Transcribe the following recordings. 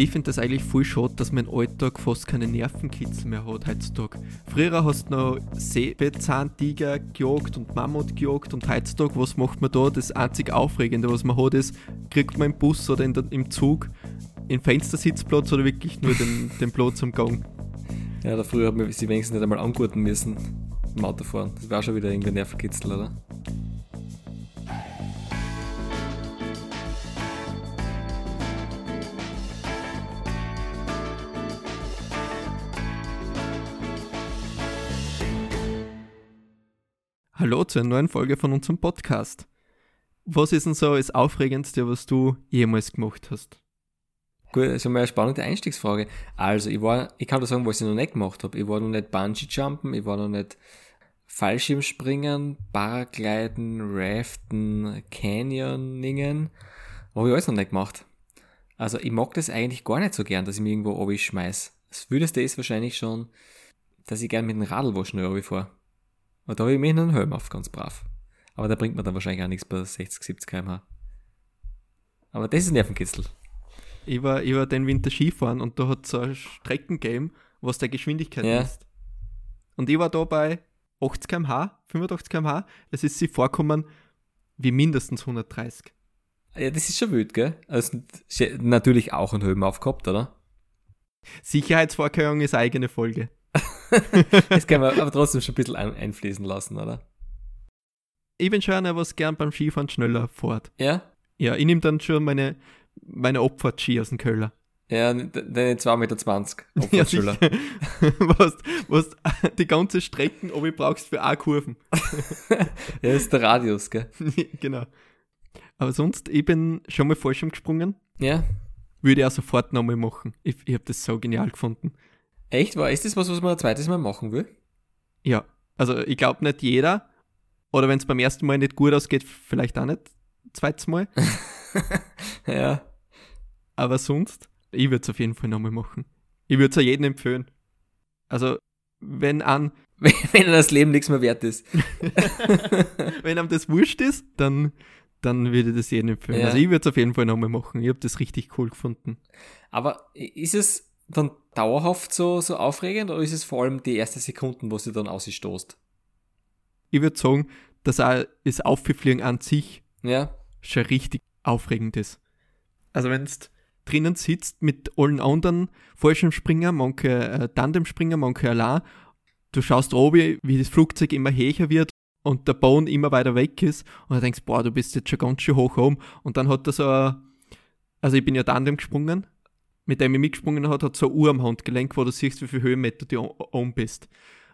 Ich finde das eigentlich voll schade, dass mein Alltag fast keine Nervenkitzel mehr hat heutzutage. Früher hast du noch Säbelzahntiger gejagt und Mammut gejagt und heutzutage, was macht man da? Das einzig Aufregende, was man hat, ist, kriegt man im Bus oder der, im Zug den Fenstersitzplatz oder wirklich nur den, den Platz am Gang? Ja, da früher hat man sie wenigstens nicht einmal angurten müssen im Autofahren. Das war schon wieder irgendwie Nervenkitzel, oder? Hallo zu einer neuen Folge von unserem Podcast. Was ist denn so das Aufregendste, was du jemals gemacht hast? Gut, das ist mal eine spannende Einstiegsfrage. Also, ich war, ich kann dir sagen, was ich noch nicht gemacht habe. Ich war noch nicht Bungee-Jumpen, ich war noch nicht Fallschirmspringen, Paragliden, Raften, Canyoningen. Habe ich alles noch nicht gemacht. Also, ich mag das eigentlich gar nicht so gern, dass ich mich irgendwo schmeiß. Das Wildeste ist wahrscheinlich schon, dass ich gern mit dem Radl wo schnell fahre. Und da habe ich mir einen Helm auf, ganz brav. Aber da bringt man dann wahrscheinlich auch nichts bei 60, 70 km/h. Aber das ist Nervenkitzel. Ich war, ich war den Winter Skifahren und da hat es so ein Streckengame, was der Geschwindigkeit Ja. ist. Und ich war da bei 80 km/h, 85 km/h. Es ist sie vorkommen wie mindestens 130. Ja, das ist schon wild, gell? Also, natürlich auch einen Helm aufgehabt, oder? Sicherheitsvorkehrung ist eigene Folge. Das kann man aber trotzdem schon ein bisschen ein einfließen lassen, oder? Ich bin schon einer, was gern beim Skifahren schneller fährt. Ja? Ja, ich nehme dann schon meine, meine Abfahrtski aus dem Keller. Ja, deine 2,20 Meter Ja, Abfahrtsschüler. sicher. was, was die ganze Strecken, ob ich brauchst für eine Kurven. ja, das ist der Radius, gell? genau. Aber sonst, ich bin schon mal Fallschirm gesprungen. Ja. Würde ich auch sofort nochmal machen. Ich, ich habe das so genial gefunden. Echt? War, ist das was, was man ein zweites Mal machen will? Ja, also ich glaube nicht jeder. Oder wenn es beim ersten Mal nicht gut ausgeht, vielleicht auch nicht zweites Mal. ja. Aber sonst, ich würde es auf jeden Fall nochmal machen. Ich würde es auch jedem empfehlen. Also, wenn an, Wenn, wenn das Leben nichts mehr wert ist. wenn einem das wurscht ist, dann, dann würde ich das jedem empfehlen. Ja. Also ich würde es auf jeden Fall nochmal machen. Ich habe das richtig cool gefunden. Aber ist es dann dauerhaft so, so aufregend oder ist es vor allem die ersten Sekunden, wo sie dann ausstoßt? Ich würde sagen, dass auch das Auffliegen an sich Ja? schon richtig aufregend ist. Also wenn du drinnen sitzt mit allen anderen Fallschirmspringer, manche äh, Tandemspringer, manche allein, du schaust oben, wie das Flugzeug immer höher wird und der Boden immer weiter weg ist und du denkst, boah, du bist jetzt schon ganz schön hoch oben und dann hat er so ein, also ich bin ja Tandem gesprungen, mit dem ich mitgesprungen hat, hat so eine Uhr am Handgelenk, wo du siehst, wie viel Höhenmeter du oben bist.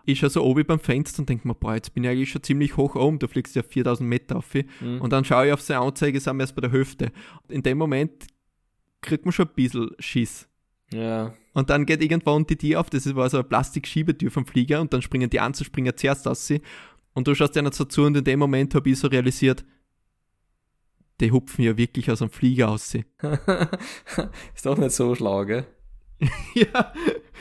Ich schaue so oben beim Fenster und denke mir, boah, jetzt bin ich eigentlich schon ziemlich hoch oben, du fliegst ja 4000 Meter auf. Mhm. Und dann schaue ich auf seine Anzeige, sind wir erst bei der Hälfte. In dem Moment kriegt man schon ein bisschen Schiss. Ja. Und dann geht irgendwann die Tür auf, das war so eine Plastikschiebetür vom Flieger und dann springen die Anzuspringer zuerst aus sie. Und du schaust einer so zu und in dem Moment habe ich so realisiert, die hupfen ja wirklich aus dem Flieger aus. ist doch nicht so schlau, gell? ja,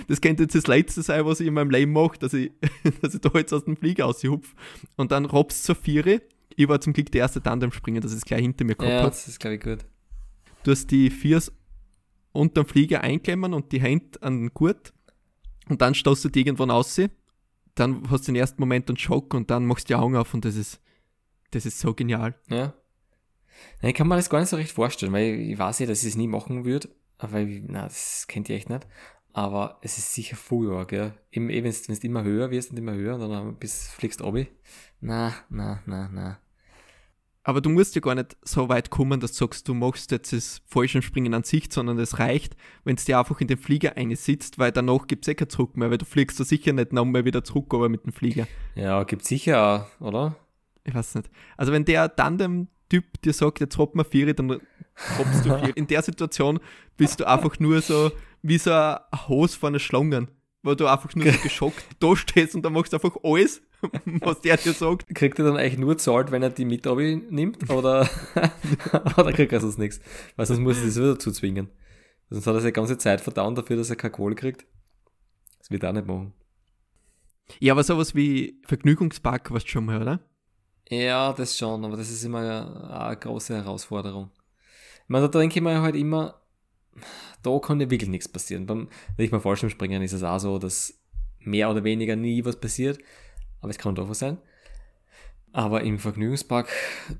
das könnte jetzt das Letzte sein, was ich in meinem Leben mache, dass ich, dass ich da jetzt aus dem Flieger aushupf. Und dann robst zur Viere. Ich war zum Glück der erste Tandemspringer, das ist gleich hinter mir gehabt Ja, hat. das ist, glaube ich, gut. Du hast die Viers unterm Flieger einklemmen und die Hände an den Gurt und dann stoßt du die irgendwann aus. Dann hast du den ersten Moment einen Schock und dann machst du die Augen auf und das ist, das ist so genial. Ja. Nein, ich kann mir das gar nicht so recht vorstellen, weil ich weiß ja, dass ich es nie machen würde. Weil, ich- na, das kennt ihr echt nicht. Aber es ist sicher früher, gell? Eben, wenn du immer höher wirst und immer höher und dann bis fliegst du obi. Na, na, na, na. Aber du musst ja gar nicht so weit kommen, dass du sagst, du machst jetzt das Fallschirmspringen an sich, sondern es reicht, wenn es dir einfach in den Flieger einsitzt, weil danach gibt es eh kein Zurück mehr, weil du fliegst da sicher nicht nochmal wieder zurück, aber mit dem Flieger. Ja, gibt sicher auch, oder? Ich weiß nicht. Also wenn der Tandem-Typ dir sagt, jetzt hopp mal Viere, dann hoppst du Viere. In der Situation bist du einfach nur so wie so ein Hose von einer Schlangen, wo du einfach nur so geschockt da stehst und dann machst du einfach alles, was der dir sagt. Kriegt er dann eigentlich nur zahlt, wenn er die mit nimmt? Oder, oder kriegt er sonst nichts? Weil sonst muss er das wieder zuzwingen. Sonst hat er seine ganze Zeit verdauen dafür, dass er keine Kohle kriegt. Das wird er auch nicht machen. Ja, aber sowas wie Vergnügungspark warst du schon mal, oder? Ja, das schon, aber das ist immer eine, eine große Herausforderung. Ich meine, da denke ich mir halt immer, da kann ja wirklich nichts passieren. Beim, wenn ich mal Fallschirmspringen ist es auch so, dass mehr oder weniger nie was passiert, aber es kann doch was sein. Aber im Vergnügungspark,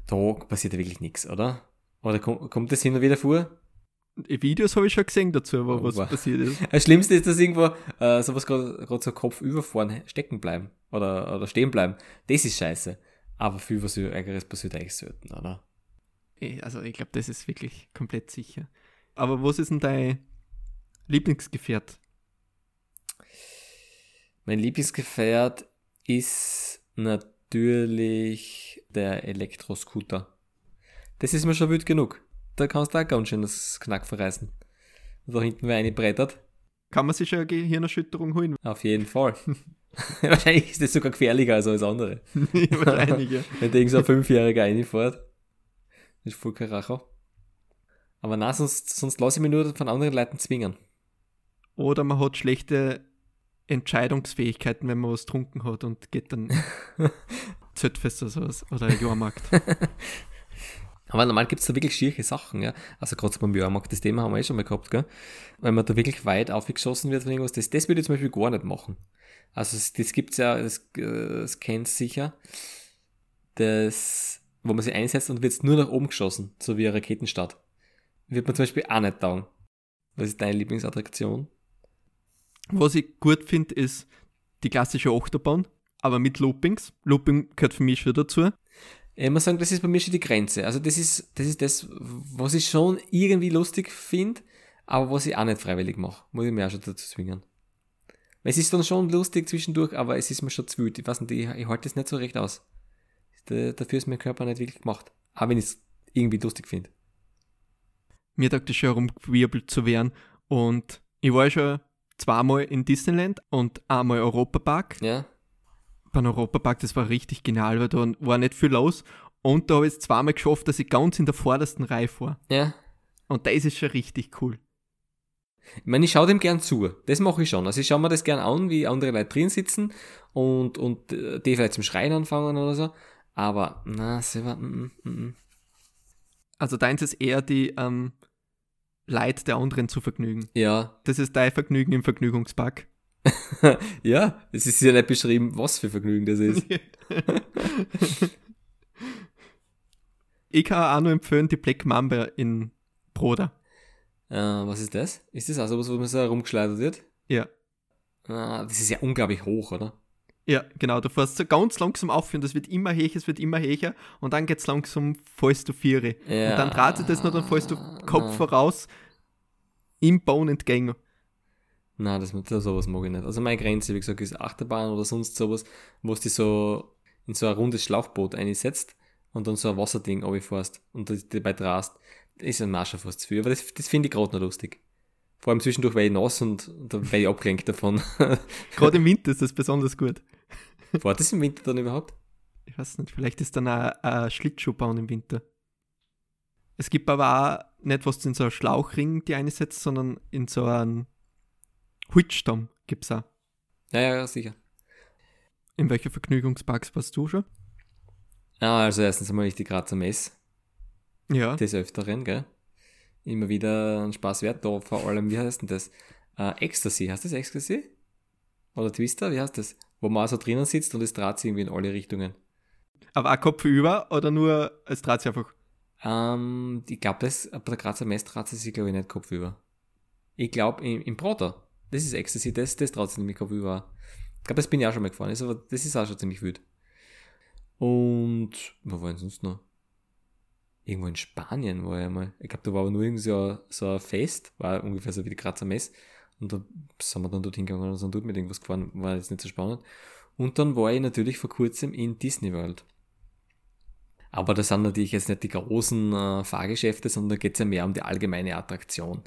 da passiert ja wirklich nichts, oder? Oder kommt, das hin und wieder vor? Videos habe ich schon gesehen dazu, aber Oh, was wow. passiert ist. Das Schlimmste ist, dass irgendwo äh, sowas gerade so Kopf überfahren stecken bleiben oder, oder stehen bleiben. Das ist scheiße. Aber viel was Ärgeres passiert eigentlich selten, oder? Eh, Also ich glaube, das ist wirklich komplett sicher. Aber was ist denn dein Lieblingsgefährt? Mein Lieblingsgefährt ist natürlich der Elektroscooter. Das ist mir schon wild genug. Da kannst du auch ganz schön das Knack verreißen. Da hinten wer eine brettert. Kann man sich schon eine Gehirnerschütterung holen? Auf jeden Fall. Wahrscheinlich ist das sogar gefährlicher als alles andere. Wahrscheinlich, ja. Wenn irgend so ein Fünfjähriger reinfährt. Das ist voll kein Racher. Aber na, sonst, sonst lasse ich mich nur von anderen Leuten zwingen. Oder man hat schlechte Entscheidungsfähigkeiten, wenn man was getrunken hat und geht dann Zöttfest oder sowas oder Jahrmarkt. Aber normal gibt es da wirklich schierige Sachen, ja. Also gerade beim Jahrmarkt, das Thema haben wir eh schon mal gehabt, gell. Wenn man da wirklich weit aufgeschossen wird von irgendwas, das, das würde ich zum Beispiel gar nicht machen. Also das, das gibt's ja, das, äh, das kennt's sicher. Das, wo man sich einsetzt und wird nur nach oben geschossen, so wie ein Raketenstart. Wird man zum Beispiel auch nicht taugen. Was ist deine Lieblingsattraktion? Was ich gut finde, ist die klassische Achterbahn, aber mit Loopings. Looping gehört für mich schon dazu. Ich muss sagen, das ist bei mir schon die Grenze. Also das ist, das ist das, was ich schon irgendwie lustig finde, aber was ich auch nicht freiwillig mache. Muss ich mir auch schon dazu zwingen. Es ist dann schon lustig zwischendurch, aber es ist mir schon zu wild. Ich weiß nicht, ich, ich halte es nicht so recht aus. Da, dafür ist mein Körper nicht wirklich gemacht. Auch wenn ich es irgendwie lustig finde. Mir taugt es schon herumgewirbelt zu werden. Und ich war schon zweimal in Disneyland und einmal Europapark. Ja? Beim Europapark, das war richtig genial, weil da war nicht viel los. Und da habe ich es zweimal geschafft, dass ich ganz in der vordersten Reihe war. Ja? Und das ist schon richtig cool. Ich meine, ich schaue dem gern zu. Das mache ich schon. Also ich schaue mir das gern an, wie andere Leute drin sitzen und, und äh, die vielleicht zum Schreien anfangen oder so. Aber, na, selber, mm, mm, mm. Also deins ist eher die ähm, Leid der anderen zu vergnügen. ja, Das ist dein Vergnügen im Vergnügungspark. ja, es ist ja nicht beschrieben, was für Vergnügen das ist. ich kann auch nur empfehlen, die Black Mamba in Broda. äh, was ist das? Ist das auch sowas, wo man so herumgeschleudert wird? Ja. Ah, das ist ja unglaublich hoch, oder? Ja, genau. Du fährst so ganz langsam auf und es wird immer höher, es wird immer höher und dann geht's langsam, fallst du Viere. Ja. Und dann dreht sich das noch, dann fallst du Kopf voraus im Bauen entgegen. Nein, das, das, sowas mag ich nicht. Also meine Grenze, wie gesagt, ist Achterbahn oder sonst sowas, wo du dich so in so ein rundes Schlauchboot einsetzt und dann so ein Wasserding runterfährst und dabei drast. Das ist ein Marsch fast zu viel. Aber das, das finde ich gerade noch lustig. Vor allem zwischendurch wäre ich nass und, und dann wäre ich abgelenkt davon. Gerade im Winter ist das besonders gut. War das im Winter dann überhaupt? Ich weiß nicht, vielleicht ist dann auch ein Schlittschuh bauen im Winter. Es gibt aber auch nicht, was du in so einen Schlauchring die einsetzt, sondern in so einen Huitstamm gibt's auch. Ja, ja, ja, sicher. In welcher Vergnügungsparks warst du schon? Ah, also erstens einmal ich die Grazer Mess. Ja. des Öfteren, gell? Immer wieder ein Spaß wert. Da vor allem, wie heißt denn das? Äh, Ecstasy, heißt das Ecstasy? Oder Twister, wie heißt das? Wo man so drinnen sitzt und es dreht sich irgendwie in alle Richtungen. Aber auch Kopf über oder nur, es dreht sich einfach. Ähm, ich glaube, das, bei der Grazer Mess dreht sie sich, glaube ich, nicht kopfüber. Ich glaube, im, im Prater, das ist Ecstasy, das, das dreht sich nämlich kopfüber. Ich glaube, das bin ich auch schon mal gefahren, ist aber das ist auch schon ziemlich wild. Und, wo war denn sonst noch? Irgendwo in Spanien war ich einmal. Ich glaube, da war aber nur irgendwie so so ein Fest, war ungefähr so wie die Grazer Mess. Und da sind wir dann dort hingegangen und sind dort mit irgendwas gefahren, war jetzt nicht so spannend. Und dann war ich natürlich vor kurzem in Disney World. Aber das sind natürlich jetzt nicht die großen äh, Fahrgeschäfte, sondern da geht es ja mehr um die allgemeine Attraktion.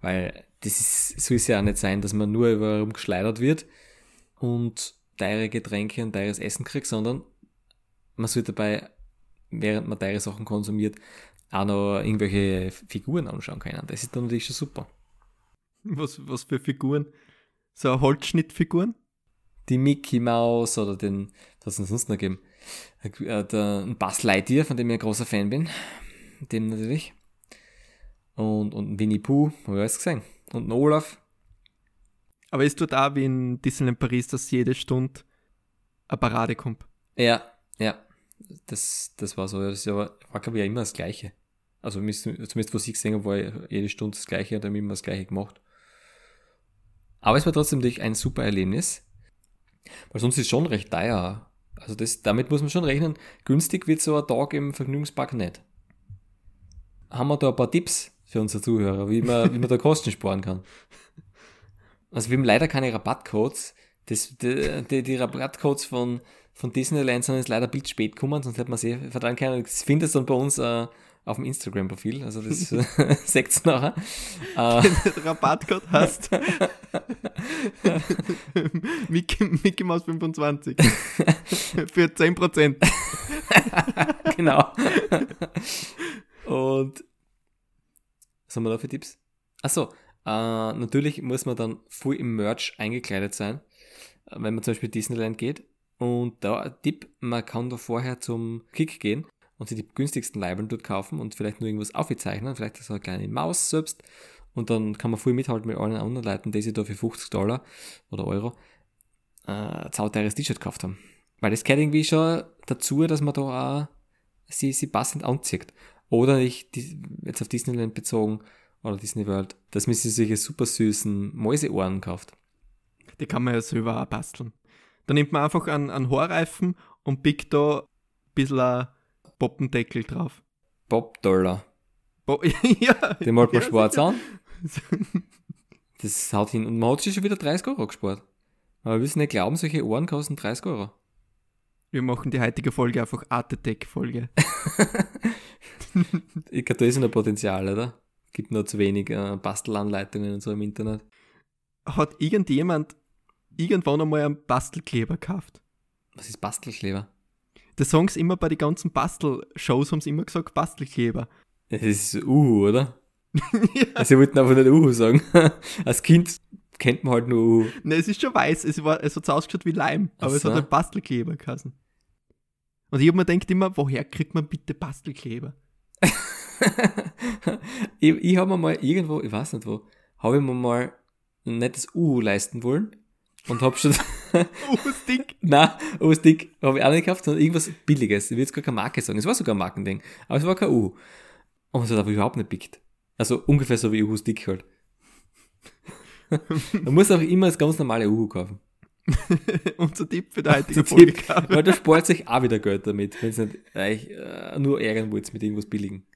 Weil das ist, soll es ja auch nicht sein, dass man nur überall rumgeschleudert wird und teure Getränke und teures Essen kriegt, sondern man soll dabei, während man teure Sachen konsumiert, auch noch irgendwelche Figuren anschauen können. Das ist dann natürlich schon super. Was, was für Figuren? So Holzschnittfiguren? Die Mickey Mouse oder den, was es sonst noch geben? Äh, der, ein Buzz Lightyear, von dem ich ein großer Fan bin. Dem natürlich. Und, und Winnie Pooh, habe ich alles gesehen. Und ein Olaf. Aber ist dort auch wie in Disneyland Paris, dass jede Stunde eine Parade kommt? Ja, ja. Das, das war so. Das war, war glaube ich, ja immer das Gleiche. Also zumindest was ich gesehen habe, war jede Stunde das Gleiche und haben immer das Gleiche gemacht. Aber es war trotzdem natürlich ein super Erlebnis. Weil sonst ist es schon recht teuer. Also das, damit muss man schon rechnen. Günstig wird so ein Tag im Vergnügungspark nicht. Haben wir da ein paar Tipps für unsere Zuhörer, wie man, wie man da Kosten sparen kann? Also wir haben leider keine Rabattcodes. Das, die, die, die Rabattcodes von, von Disneyland sind jetzt leider ein bisschen spät gekommen, sonst hätte man sie vertrauen können. Das findet dann bei uns äh, auf dem Instagram-Profil, also das seht ihr nachher. Äh, Rabattcode hast. Mickey, Mickey Mouse 25. Für 10%. genau. Und was haben wir da für Tipps? Achso, äh, natürlich muss man dann voll im Merch eingekleidet sein, wenn man zum Beispiel Disneyland geht. Und da ein Tipp, man kann da vorher zum Kick gehen und sich die günstigsten Leibeln dort kaufen und vielleicht nur irgendwas aufzeichnen, vielleicht so eine kleine Maus selbst. Und dann kann man voll mithalten mit allen anderen Leuten, die sich da für 50 Dollar oder Euro äh, ein sauteures T-Shirt gekauft haben. Weil das gehört irgendwie schon dazu, dass man da auch sie, sie passend anzieht. Oder ich, jetzt auf Disneyland bezogen, oder Disney World, dass man sich solche super süßen Mäuseohren kauft. Die kann man ja selber auch basteln. Da nimmt man einfach einen, einen Haarreifen und pickt da ein bisschen ein Poppendeckel drauf. Bob-Dollar. Bo ja. Den malt man ja, schwarz an. Das haut hin. Und man hat sich schon wieder 30 Euro gespart. Aber wir müssen nicht glauben, solche Ohren kosten 30 Euro. Wir machen die heutige Folge einfach Art Attack-Folge. ich glaube, da ist noch Potenzial, oder? Gibt noch zu wenig äh, Bastelanleitungen und so im Internet. Hat irgendjemand irgendwann einmal einen Bastelkleber gekauft? Was ist Bastelkleber? Die Songs immer bei den ganzen Bastelshows haben sie immer gesagt Bastelkleber. Das ist Uhu, oder? ja. Also sie wollten einfach nicht Uhu sagen. Als Kind kennt man halt nur Uhu. Ne, es ist schon weiß, es, war, es hat ausgeschaut wie Leim, aber so. es hat ein Bastelkleber geheißen. Und ich habe mir gedacht immer, woher kriegt man bitte Bastelkleber? ich ich habe mir mal irgendwo, ich weiß nicht wo, habe ich mir mal ein nettes Uhu leisten wollen und habe schon. U-Stick? Nein, U-Stick habe ich auch nicht gekauft, sondern irgendwas Billiges. Ich will jetzt gar keine Marke sagen. Es war sogar ein Markending, aber es war kein U. Und es hat aber überhaupt nicht pickt. Also ungefähr so wie U-Stick halt. Man muss auch immer das ganz normale Uhu kaufen. Unser Tipp für die heutige Folge. Weil da spart sich auch wieder Geld damit, wenn es nicht euch äh, nur ärgern wollt mit irgendwas Billigen.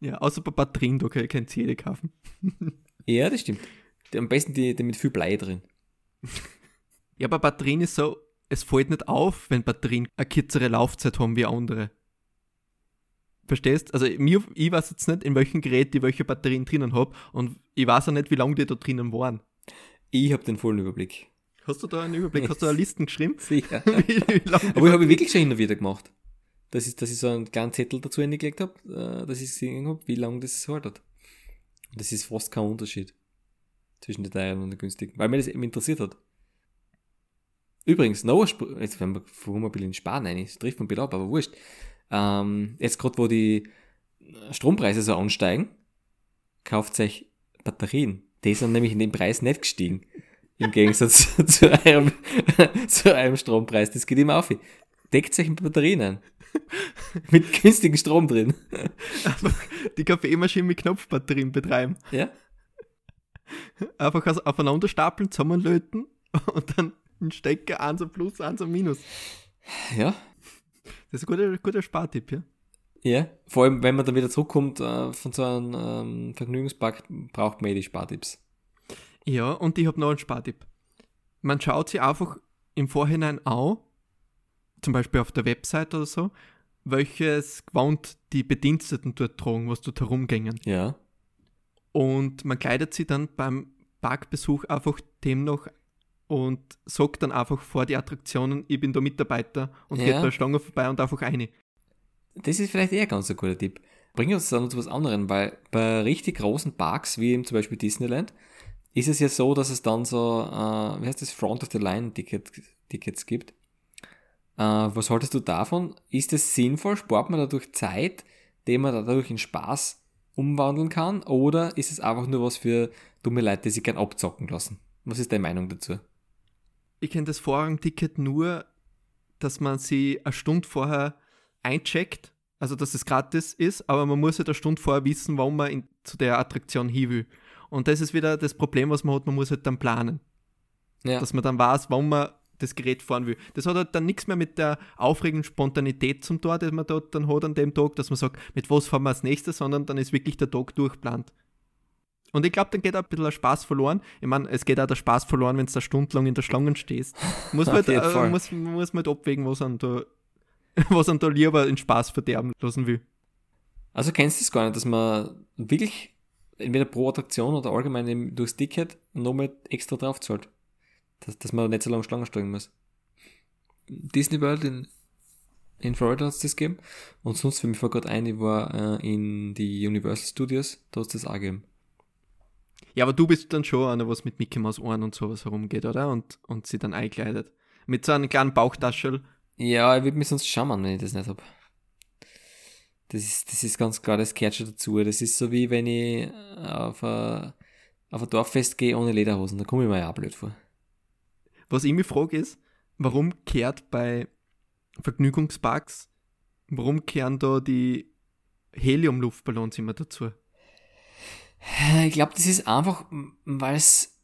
Ja, außer bei Batterien, da könnt ihr jede kaufen. ja, das stimmt. Am besten die, die mit viel Blei drin. Ja, bei Batterien ist so, es fällt nicht auf, wenn Batterien eine kürzere Laufzeit haben wie andere. Verstehst? Also mir, ich weiß jetzt nicht, in welchem Gerät ich welche Batterien drinnen habe und ich weiß auch nicht, wie lange die da drinnen waren. Ich habe den vollen Überblick. Hast du da einen Überblick? Hast du da Listen geschrieben? Sicher. wie, wie Aber ich habe wirklich schon hin und wieder gemacht. Das ist, dass ich so einen kleinen Zettel dazu hingelegt habe, äh, dass ich gesehen habe, wie lange das haltet. Und das ist fast kein Unterschied zwischen den teuren und den günstigen, weil mir das eben interessiert hat. Übrigens, noch ein jetzt wenn wir ein bisschen in Sparen rein, das trifft man ein bisschen ab, aber wurscht. Ähm, jetzt gerade, wo die Strompreise so ansteigen, kauft euch Batterien. Die sind nämlich in den Preis nicht gestiegen. Im Gegensatz zu, einem, zu einem Strompreis. Das geht immer auf. Deckt euch mit Batterien ein. mit günstigem Strom drin. Einfach die Kaffeemaschine mit Knopfbatterien betreiben. Ja. Einfach aufeinander stapeln, zusammenlöten und dann ein Stecker, eins ein Plus, eins ein Minus. Ja. Das ist ein guter, guter Spartipp, ja. Ja, vor allem, wenn man dann wieder zurückkommt äh, von so einem ähm, Vergnügungspark, braucht man eh die Spartipps. Ja, und ich habe noch einen Spartipp. Man schaut sich einfach im Vorhinein an, zum Beispiel auf der Website oder so, welches Gewand die Bediensteten dort tragen, was dort herumgängen. Ja. Und man kleidet sie dann beim Parkbesuch einfach dem noch und sagt dann einfach vor die Attraktionen, ich bin der Mitarbeiter und ja. geht bei der Stange vorbei und einfach eine. Das ist vielleicht eher ganz ein guter Tipp. Bringen uns dann zu was anderem, weil bei richtig großen Parks, wie eben zum Beispiel Disneyland, ist es ja so, dass es dann so, äh, wie heißt das, Front of the Line Ticket, Tickets gibt. Äh, was haltest du davon? Ist es sinnvoll? Spart man dadurch Zeit, den man dadurch in Spaß umwandeln kann? Oder ist es einfach nur was für dumme Leute, die sich gern abzocken lassen? Was ist deine Meinung dazu? Ich kenne das Vorrangticket nur, dass man sie eine Stunde vorher eincheckt, also dass es gratis ist, aber man muss halt eine Stunde vorher wissen, warum man in, zu der Attraktion hin will. Und das ist wieder das Problem, was man hat, man muss halt dann planen. Ja. Dass man dann weiß, warum man das Gerät fahren will. Das hat halt dann nichts mehr mit der aufregenden Spontanität zum Tor, die man dort dann hat an dem Tag, dass man sagt, mit was fahren wir als nächstes, sondern dann ist wirklich der Tag durchplant. Und ich glaube, dann geht auch ein bisschen der Spaß verloren. Ich meine, es geht auch der Spaß verloren, wenn du da stundenlang in der Schlange stehst. Muss man, halt, äh, muss, muss man halt abwägen, was man da, was man da lieber in Spaß verderben lassen will. Also kennst du es gar nicht, dass man wirklich entweder pro Attraktion oder allgemein durchs Ticket nochmal extra drauf zahlt? Dass, dass man nicht so lange Schlange steigen muss. Disney World in, in Florida hat es das gegeben. Und sonst, für mich war gerade ein, ich war äh, in die Universal Studios, da hat es das auch gegeben. Ja, aber du bist dann schon einer, was mit Mickey Mouse Ohren und sowas herumgeht, oder? Und, und sie dann einkleidet. Mit so einem kleinen Bauchtaschel. Ja, ich würde mich sonst schauen, wenn ich das nicht hab. Das ist, das ist ganz klar, das gehört schon dazu. Das ist so wie wenn ich auf ein, auf ein Dorffest gehe ohne Lederhosen. Da komme ich mir ja auch blöd vor. Was ich mich frage ist, warum kehrt bei Vergnügungsparks, warum kehren da die Helium-Luftballons immer dazu? Ich glaube, das ist einfach, weil es,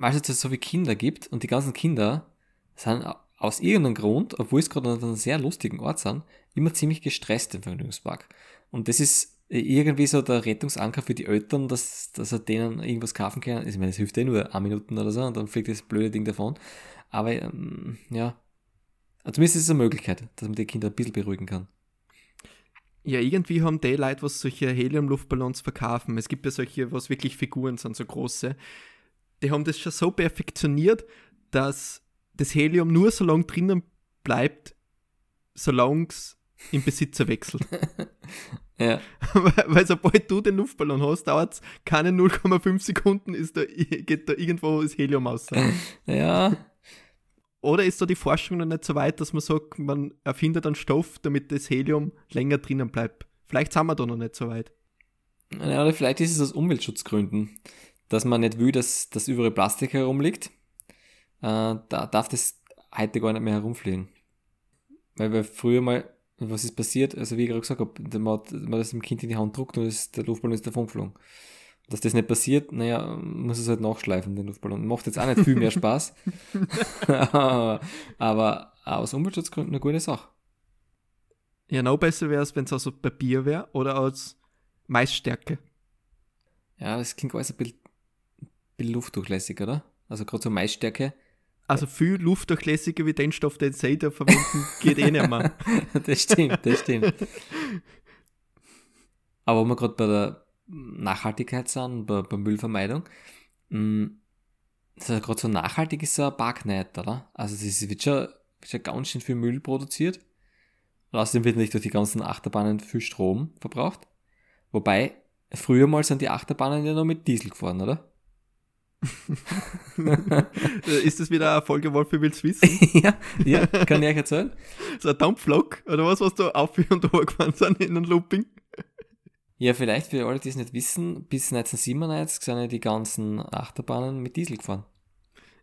weil es jetzt so viele Kinder gibt und die ganzen Kinder sind aus irgendeinem Grund, obwohl es gerade an einem sehr lustigen Ort sind, immer ziemlich gestresst im Vergnügungspark. Und das ist irgendwie so der Rettungsanker für die Eltern, dass, dass er denen irgendwas kaufen kann. Ich meine, es hilft eh nur ein Minuten oder so und dann fliegt das blöde Ding davon. Aber ähm, ja, zumindest ist es eine Möglichkeit, dass man die Kinder ein bisschen beruhigen kann. Ja, irgendwie haben die Leute, was solche Helium-Luftballons verkaufen. Es gibt ja solche, was wirklich Figuren sind, so große. Die haben das schon so perfektioniert, dass das Helium nur so lange drinnen bleibt, solange es im Besitzer wechselt. ja. Weil sobald du den Luftballon hast, dauert es keine 0,5 Sekunden, ist da, geht da irgendwo das Helium aus. ja. Oder ist da die Forschung noch nicht so weit, dass man sagt, man erfindet einen Stoff, damit das Helium länger drinnen bleibt? Vielleicht sind wir da noch nicht so weit. Ja, oder vielleicht ist es aus Umweltschutzgründen, dass man nicht will, dass das überall Plastik herumliegt. Äh, da darf das heute gar nicht mehr herumfliegen. Weil wir früher mal, was ist passiert? Also wie ich gerade gesagt habe, man hat, man das dem Kind in die Hand druckt und ist, der Luftballon ist davon geflogen. Dass das nicht passiert, naja, muss es halt nachschleifen, den Luftballon. Macht jetzt auch nicht viel mehr Spaß. aber aus Umweltschutzgründen eine gute Sache. Ja, noch besser wäre es, wenn es aus Papier wäre oder aus Maisstärke. Ja, das klingt alles ein bisschen, ein bisschen luftdurchlässig, oder? Also gerade so Maisstärke. Also viel luftdurchlässiger wie den Stoff, den sie da verwenden, geht eh nicht mehr. das stimmt, das stimmt. Aber wenn wir gerade bei der Nachhaltigkeit sind, bei, bei Müllvermeidung, mm, das ist gerade so nachhaltig ist ein Park nicht, oder? Also es wird schon, wird schon ganz schön viel Müll produziert. Und außerdem wird nicht durch die ganzen Achterbahnen viel Strom verbraucht. Wobei, früher mal sind die Achterbahnen ja noch mit Diesel gefahren, oder? ist das wieder eine Folge Wolf will's wissen? ja, ja, kann ich euch erzählen. So ein Dampflok oder was, was da auf und runter gefahren sind in einem Looping? Ja, vielleicht für alle, die es nicht wissen, bis 1997 sind ja die ganzen Achterbahnen mit Diesel gefahren.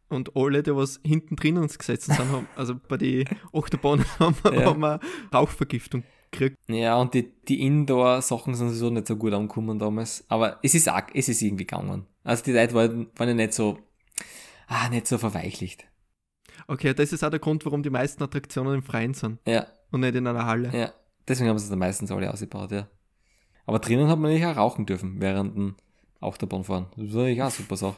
Und alle, die was hinten drin uns gesetzt sind, haben, also bei den Achterbahnen haben, ja. haben wir Rauchvergiftung gekriegt. Ja, und die, die Indoor-Sachen sind sowieso nicht so gut angekommen damals. Aber es ist, auch, es ist irgendwie gegangen. Also die Leute waren, waren ja nicht so, ah, nicht so verweichlicht. Okay, das ist auch der Grund, warum die meisten Attraktionen im Freien sind. Ja. Und nicht in einer Halle. Ja, deswegen haben sie es dann meistens alle ausgebaut, ja. Aber drinnen hat man nicht auch rauchen dürfen während dem Achterbahn Das ist eigentlich auch eine super Sache.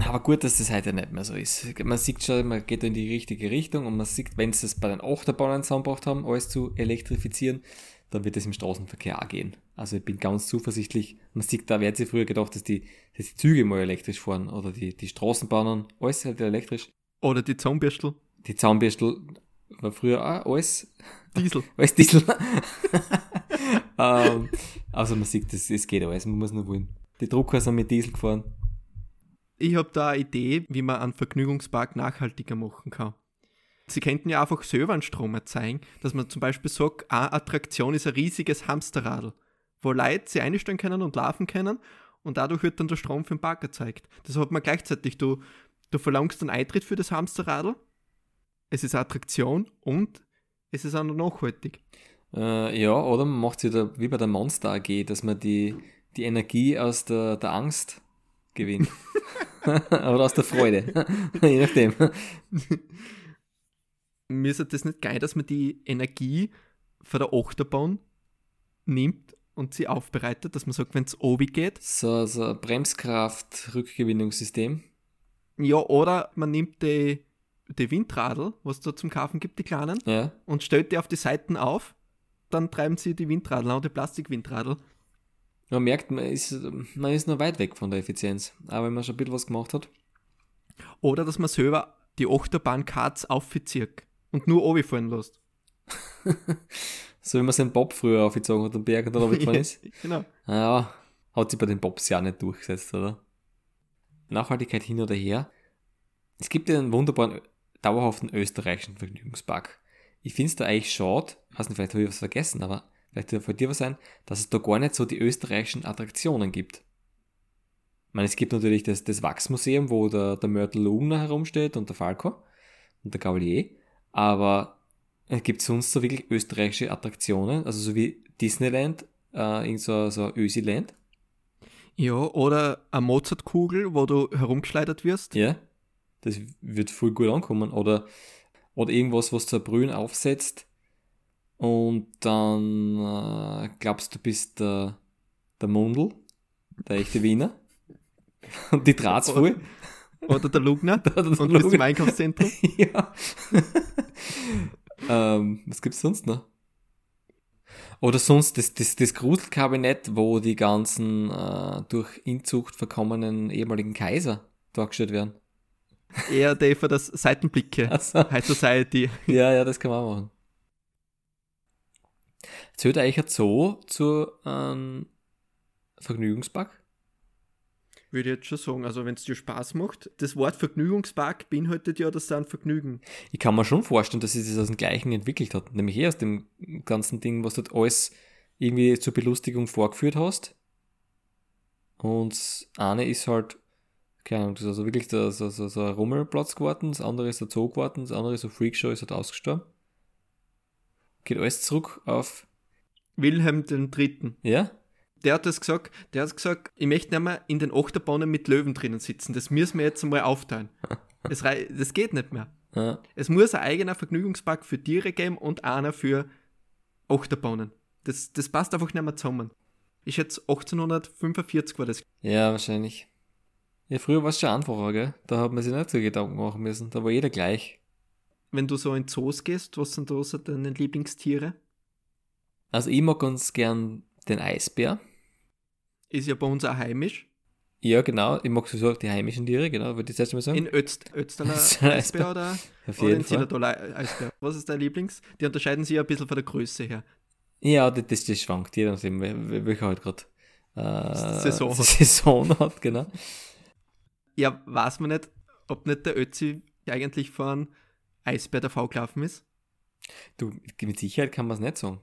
Aber gut, dass das heute nicht mehr so ist. Man sieht schon, man geht in die richtige Richtung und man sieht, wenn sie es bei den Achterbahnen zusammengebracht haben, alles zu elektrifizieren, dann wird es im Straßenverkehr auch gehen. Also ich bin ganz zuversichtlich. Man sieht, da wird sich früher gedacht, dass die, dass die Züge mal elektrisch fahren oder die, die Straßenbahnen, alles halt elektrisch. Oder die Zaunbürstel. Die Zaunbürstel war früher auch alles Diesel. alles Diesel. ähm, also man sieht, es, es geht alles, man muss nur wollen. Die Drucker sind mit Diesel gefahren. Ich habe da eine Idee, wie man einen Vergnügungspark nachhaltiger machen kann. Sie könnten ja einfach selber einen Strom erzeugen, dass man zum Beispiel sagt, eine Attraktion ist ein riesiges Hamsterradl wo Leute sie einstellen können und laufen können und dadurch wird dann der Strom für den Park erzeugt. Das hat man gleichzeitig, du, du verlangst einen Eintritt für das Hamsterradl, es ist eine Attraktion und es ist auch noch nachhaltig. Äh, ja, oder man macht es wieder wie bei der Monster AG, dass man die, die Energie aus der, der Angst gewinnt. Oder aus der Freude. Je nachdem. Mir ist das nicht geil, dass man die Energie von der Achterbahn nimmt und sie aufbereitet, dass man sagt, wenn es obi geht. So, so ein Bremskraft-Rückgewinnungssystem. Ja, oder man nimmt die, die Windradl, was es da zum Kaufen gibt, die kleinen, Ja. und stellt die auf die Seiten auf. Dann treiben sie die Windradl an, die Plastikwindradl. Man merkt, man ist, man ist noch weit weg von der Effizienz. Aber wenn man schon ein bisschen was gemacht hat. Oder dass man selber die Achterbahn-Karts aufzieht und nur fahren lässt. So wie man seinen Bob früher aufgezogen hat, den Berg und dann runtergefahren ist. genau. Naja, hat sich bei den Bobs ja nicht durchgesetzt, oder? Nachhaltigkeit hin oder her. Es gibt ja einen wunderbaren, dauerhaften österreichischen Vergnügungspark. Ich finde es da eigentlich schade, weiß nicht, vielleicht habe ich was vergessen, aber vielleicht wird von dir was sein, dass es da gar nicht so die österreichischen Attraktionen gibt. Ich meine, es gibt natürlich das, das Wachsmuseum, wo der, der Mörtel Lugner herumsteht und der Falco und der Gaulier, aber es gibt sonst so wirklich österreichische Attraktionen, also so wie Disneyland, äh, irgend so, so Ösiland. Ja, oder eine Mozartkugel, wo du herumgeschleudert wirst. Ja, das wird voll gut ankommen. Oder, oder irgendwas, was zur Brühen aufsetzt und dann äh, glaubst du bist der, der Mundl, der echte Wiener. Und die draht's voll. Oder der Lugner. Der und bist im. Einkaufszentrum. ja. ähm, was gibt's sonst noch? Oder sonst das, das, das Gruselkabinett, wo die ganzen äh, durch Inzucht verkommenen ehemaligen Kaiser dargestellt werden. Eher der für das Seitenblicke. Also, High Society. ja, ja, das kann man auch machen. Zählt eigentlich ein Zoo zu einem Vergnügungspark? Würde ich jetzt schon sagen. Also, wenn es dir Spaß macht. Das Wort Vergnügungspark beinhaltet ja das ein Vergnügen. Ich kann mir schon vorstellen, dass sich das aus dem Gleichen entwickelt hat. Nämlich eher aus dem ganzen Ding, was du dort alles irgendwie zur Belustigung vorgeführt hast. Und das eine ist halt, keine Ahnung, das ist also wirklich der, so, so, so ein Rummelplatz geworden, das andere ist der Zoo geworden, das andere ist so Freakshow, ist halt ausgestorben. Geht alles zurück auf, Wilhelm III. ja? Der hat das gesagt, der hat gesagt, ich möchte nicht mehr in den Achterbahnen mit Löwen drinnen sitzen. Das müssen wir jetzt einmal aufteilen. Das, das geht nicht mehr. ja. Es muss ein eigener Vergnügungspark für Tiere geben und einer für Achterbahnen. Das, das passt einfach nicht mehr zusammen. Ich schätze, 1845 war das. Ja, wahrscheinlich. Ja, früher war es schon einfacher, gell? Da hat man sich nicht so Gedanken machen müssen. Da war jeder gleich. Wenn du so in Zoos gehst, was sind da so deine Lieblingstiere? Also ich mag ganz gern den Eisbär. Ist ja bei uns auch heimisch. Ja, genau. Ich mag sowieso die heimischen Tiere, genau, würde ich jetzt mal sagen. In Özt, Ötztaler Ötztaler Eisbär oder, Auf oder jeden in Fall. Zillertaler Eisbär. Was ist dein Lieblings? Die unterscheiden sich ja ein bisschen von der Größe her. Ja, das, das, das schwankt, je nachdem, wel- wel- welcher halt gerade äh, Saison hat. Saison hat, genau. Ja, weiß man nicht, ob nicht der Ötzi eigentlich von Eisbär der V gelaufen ist. Du, mit Sicherheit kann man es nicht sagen.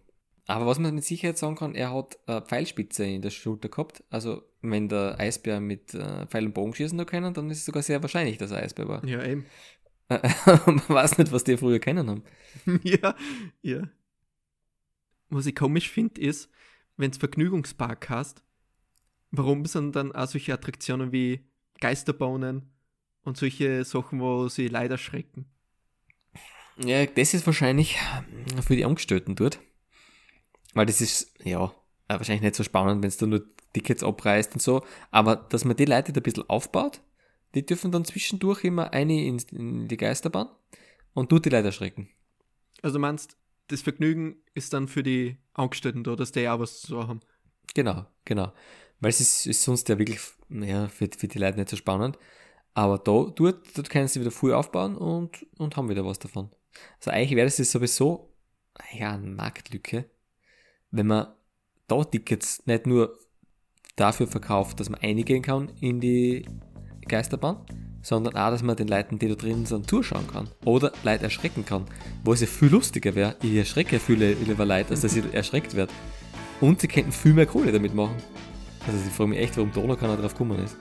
Aber was man mit Sicherheit sagen kann, er hat äh, Pfeilspitze in der Schulter gehabt. Also, wenn der Eisbär mit äh, Pfeil und Bogen schießen können, dann ist es sogar sehr wahrscheinlich, dass er Eisbär war. Ja, eben. man weiß nicht, was die früher kennen haben. ja, ja. Was ich komisch finde, ist, wenn es Vergnügungspark hast, warum sind dann auch solche Attraktionen wie Geisterbahnen und solche Sachen, wo sie leider schrecken? Ja, das ist wahrscheinlich für die Angestellten dort. Weil das ist, ja, äh, wahrscheinlich nicht so spannend, wenn du nur Tickets abreißt und so. Aber dass man die Leute da ein bisschen aufbaut, die dürfen dann zwischendurch immer eine in, in die Geisterbahn und tut die Leute erschrecken. Also du meinst, das Vergnügen ist dann für die Angestellten da, dass die auch was zu haben. Genau, genau. Weil es ist, ist sonst ja wirklich ja, für, für die Leute nicht so spannend. Aber da, dort, dort können sie wieder früh aufbauen und, und haben wieder was davon. Also eigentlich wäre das jetzt sowieso ja, eine Marktlücke, wenn man da Tickets nicht nur dafür verkauft, dass man eingehen kann in die Geisterbahn, sondern auch, dass man den Leuten, die da drin sind, zuschauen kann. Oder Leute erschrecken kann. Wo es ja viel lustiger wäre. Ich erschrecke viele lieber Leute, als dass ich erschreckt werde. Und sie könnten viel mehr Kohle damit machen. Also ich frage mich echt, warum da noch keiner drauf gekommen ist.